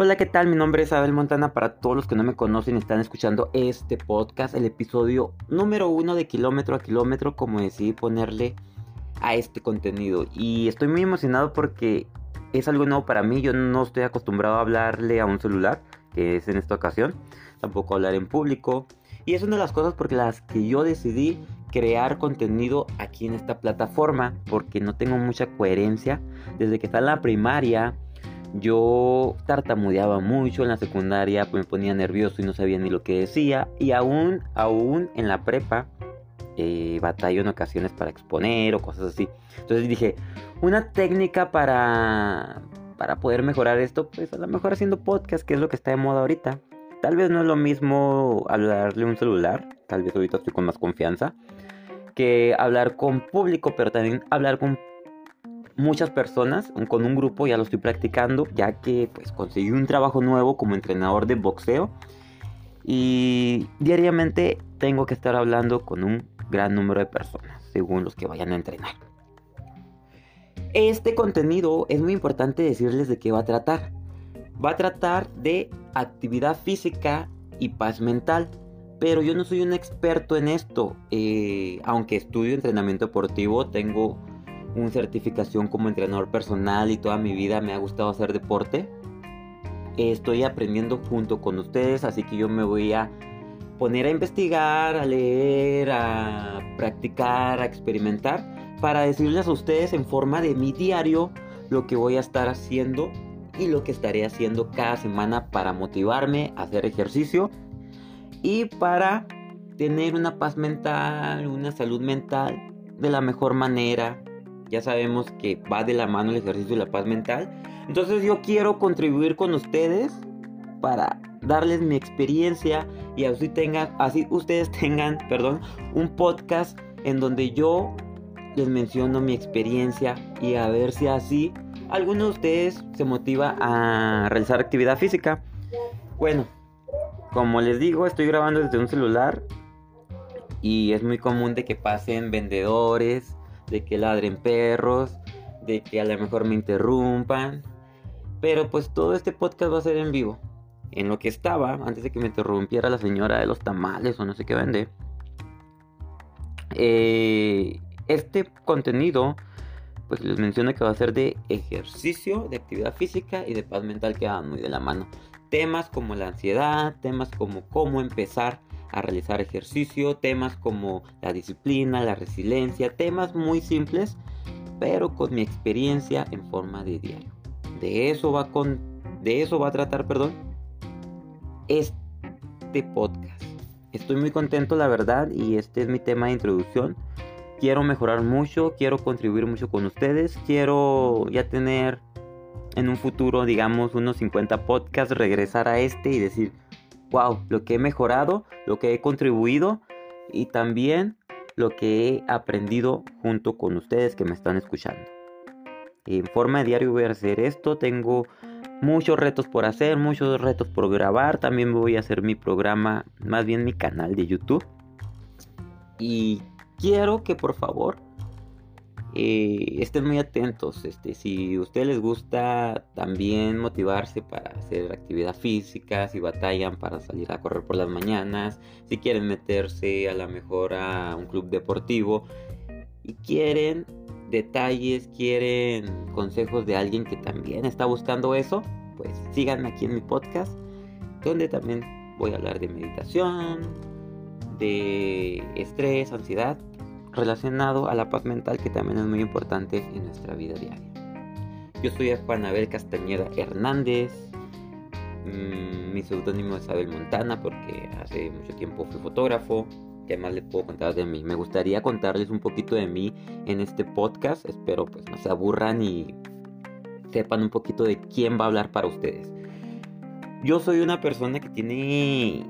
Hola, ¿qué tal? Mi nombre es Abel Montana. Para todos los que no me conocen y están escuchando este podcast, el episodio número uno de kilómetro a kilómetro, como decidí ponerle a este contenido. Y estoy muy emocionado porque es algo nuevo para mí. Yo no estoy acostumbrado a hablarle a un celular, que es en esta ocasión. Tampoco hablar en público. Y es una de las cosas por las que yo decidí crear contenido aquí en esta plataforma. Porque no tengo mucha coherencia. Desde que está en la primaria yo tartamudeaba mucho en la secundaria, pues me ponía nervioso y no sabía ni lo que decía. Y aún, aún en la prepa, eh, en ocasiones para exponer o cosas así. Entonces dije, una técnica para, para poder mejorar esto, pues a lo mejor haciendo podcast, que es lo que está de moda ahorita. Tal vez no es lo mismo hablarle un celular, tal vez ahorita estoy con más confianza, que hablar con público, pero también hablar con muchas personas, con un grupo ya lo estoy practicando, ya que pues conseguí un trabajo nuevo como entrenador de boxeo y diariamente tengo que estar hablando con un gran número de personas, según los que vayan a entrenar. Este contenido es muy importante decirles de qué va a tratar. Va a tratar de actividad física y paz mental. Pero yo no soy un experto en esto. Eh, aunque estudio entrenamiento deportivo, tengo una certificación como entrenador personal y toda mi vida me ha gustado hacer deporte. Estoy aprendiendo junto con ustedes, así que yo me voy a poner a investigar, a leer, a practicar, a experimentar, para decirles a ustedes en forma de mi diario lo que voy a estar haciendo y lo que estaré haciendo cada semana para motivarme a hacer ejercicio y para tener una paz mental, una salud mental de la mejor manera, ya sabemos que va de la mano el ejercicio y la paz mental. Entonces yo quiero contribuir con ustedes para darles mi experiencia y así tengan, así ustedes tengan, perdón, un podcast en donde yo les menciono mi experiencia y a ver si así alguno de ustedes se motiva a realizar actividad física. Bueno, como les digo, estoy grabando desde un celular y es muy común de que pasen vendedores de que ladren perros, de que a lo mejor me interrumpan. Pero pues todo este podcast va a ser en vivo. En lo que estaba, antes de que me interrumpiera la señora de los tamales o no sé qué vende. Eh, este contenido, pues les menciono que va a ser de ejercicio, de actividad física y de paz mental que van muy de la mano. Temas como la ansiedad, temas como cómo empezar a realizar ejercicio, temas como la disciplina, la resiliencia, temas muy simples, pero con mi experiencia en forma de diario. De eso va con de eso va a tratar, perdón, este podcast. Estoy muy contento, la verdad, y este es mi tema de introducción. Quiero mejorar mucho, quiero contribuir mucho con ustedes, quiero ya tener en un futuro, digamos, unos 50 podcasts, regresar a este y decir, wow, lo que he mejorado, lo que he contribuido y también lo que he aprendido junto con ustedes que me están escuchando. En forma de diario voy a hacer esto, tengo muchos retos por hacer, muchos retos por grabar, también voy a hacer mi programa, más bien mi canal de YouTube. Y quiero que por favor eh, estén muy atentos. Este, si a ustedes les gusta también motivarse para hacer actividad física, si batallan para salir a correr por las mañanas, si quieren meterse a lo mejor a un club deportivo y quieren detalles, quieren consejos de alguien que también está buscando eso, pues síganme aquí en mi podcast, donde también voy a hablar de meditación, de estrés, ansiedad relacionado a la paz mental que también es muy importante en nuestra vida diaria. Yo soy Juan Abel Castañeda Hernández, mm, mi seudónimo es Abel Montana porque hace mucho tiempo fui fotógrafo. ¿Qué más les puedo contar de mí? Me gustaría contarles un poquito de mí en este podcast. Espero pues no se aburran y sepan un poquito de quién va a hablar para ustedes. Yo soy una persona que tiene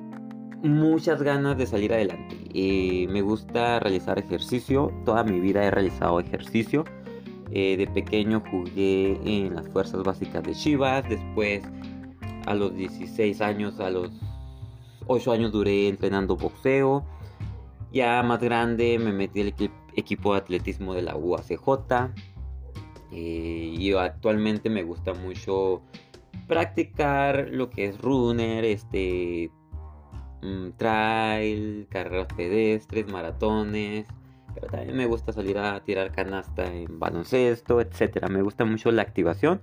muchas ganas de salir adelante. Eh, me gusta realizar ejercicio. Toda mi vida he realizado ejercicio. Eh, de pequeño jugué en las fuerzas básicas de Chivas. Después, a los 16 años, a los 8 años duré entrenando boxeo. Ya más grande me metí al equipo de atletismo de la UACJ. Eh, y actualmente me gusta mucho practicar lo que es runner, este, mm, trail, carreras pedestres, maratones. Pero también me gusta salir a tirar canasta en baloncesto, etcétera. Me gusta mucho la activación.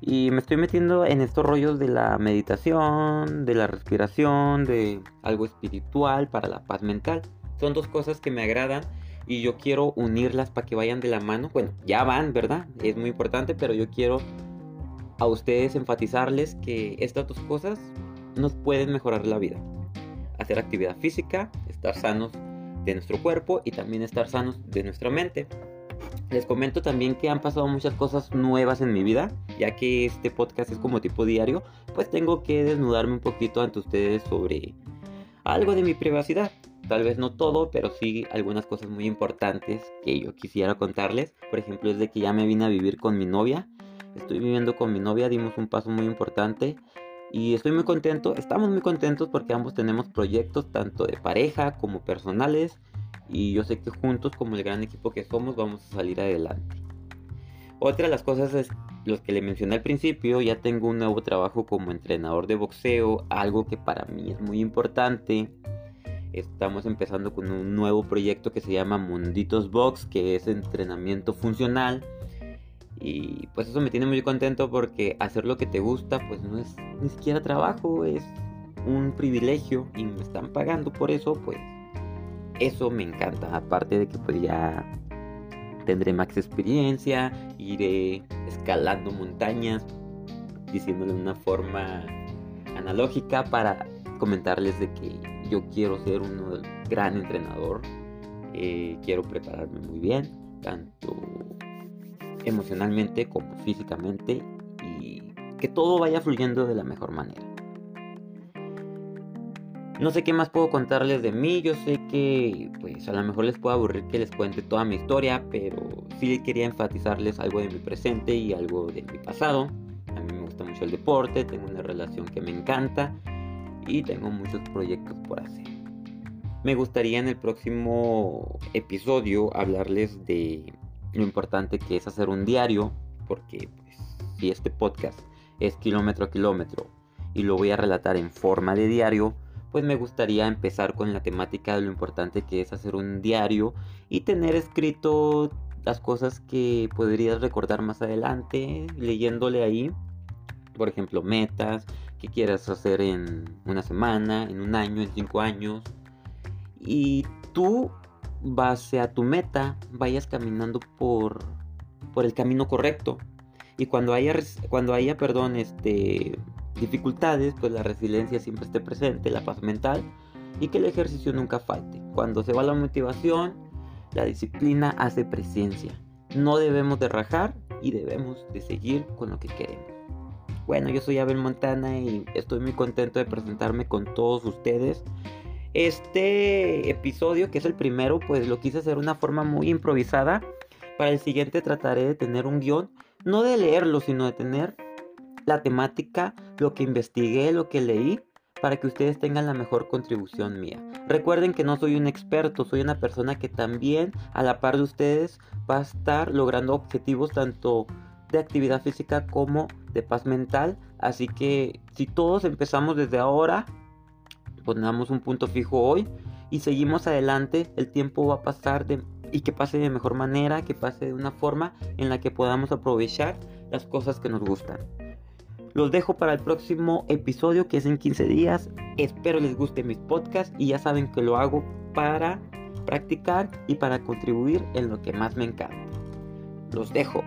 Y me estoy metiendo en estos rollos de la meditación, de la respiración, de algo espiritual para la paz mental. Son dos cosas que me agradan y yo quiero unirlas para que vayan de la mano. Bueno, ya van, ¿verdad? Es muy importante, pero yo quiero a ustedes enfatizarles que estas dos cosas nos pueden mejorar la vida. Hacer actividad física, estar sanos de nuestro cuerpo y también estar sanos de nuestra mente. Les comento también que han pasado muchas cosas nuevas en mi vida, ya que este podcast es como tipo diario, pues tengo que desnudarme un poquito ante ustedes sobre algo de mi privacidad. Tal vez no todo, pero sí algunas cosas muy importantes que yo quisiera contarles. Por ejemplo, es de que ya me vine a vivir con mi novia. Estoy viviendo con mi novia, dimos un paso muy importante y estoy muy contento. Estamos muy contentos porque ambos tenemos proyectos tanto de pareja como personales y yo sé que juntos como el gran equipo que somos vamos a salir adelante. Otra de las cosas es los que le mencioné al principio, ya tengo un nuevo trabajo como entrenador de boxeo, algo que para mí es muy importante. Estamos empezando con un nuevo proyecto que se llama Munditos Box, que es entrenamiento funcional. Y pues eso me tiene muy contento porque hacer lo que te gusta pues no es ni siquiera trabajo, es un privilegio y me están pagando por eso, pues eso me encanta. Aparte de que pues ya tendré más experiencia, iré escalando montañas, diciéndole de una forma analógica para comentarles de que yo quiero ser un gran entrenador, eh, quiero prepararme muy bien, tanto emocionalmente como físicamente y que todo vaya fluyendo de la mejor manera. No sé qué más puedo contarles de mí, yo sé que pues a lo mejor les puedo aburrir que les cuente toda mi historia, pero sí quería enfatizarles algo de mi presente y algo de mi pasado. A mí me gusta mucho el deporte, tengo una relación que me encanta y tengo muchos proyectos por hacer. Me gustaría en el próximo episodio hablarles de lo importante que es hacer un diario, porque pues, si este podcast es kilómetro a kilómetro y lo voy a relatar en forma de diario, pues me gustaría empezar con la temática de lo importante que es hacer un diario y tener escrito las cosas que podrías recordar más adelante leyéndole ahí. Por ejemplo, metas que quieras hacer en una semana, en un año, en cinco años. Y tú, base a tu meta, vayas caminando por, por el camino correcto. Y cuando haya, cuando haya, perdón, este, dificultades, pues la resiliencia siempre esté presente, la paz mental y que el ejercicio nunca falte. Cuando se va la motivación, la disciplina hace presencia. No debemos de rajar y debemos de seguir con lo que queremos. Bueno, yo soy Abel Montana y estoy muy contento de presentarme con todos ustedes. Este episodio, que es el primero, pues lo quise hacer de una forma muy improvisada. Para el siguiente trataré de tener un guion, no de leerlo, sino de tener la temática, lo que investigué, lo que leí, para que ustedes tengan la mejor contribución mía. Recuerden que no soy un experto, soy una persona que también a la par de ustedes va a estar logrando objetivos tanto de actividad física como de paz mental. Así que si todos empezamos desde ahora, pongamos un punto fijo hoy y seguimos adelante, el tiempo va a pasar de, y que pase de mejor manera, que pase de una forma en la que podamos aprovechar las cosas que nos gustan. Los dejo para el próximo episodio que es en 15 días. Espero les guste mis podcasts y ya saben que lo hago para practicar y para contribuir en lo que más me encanta. Los dejo.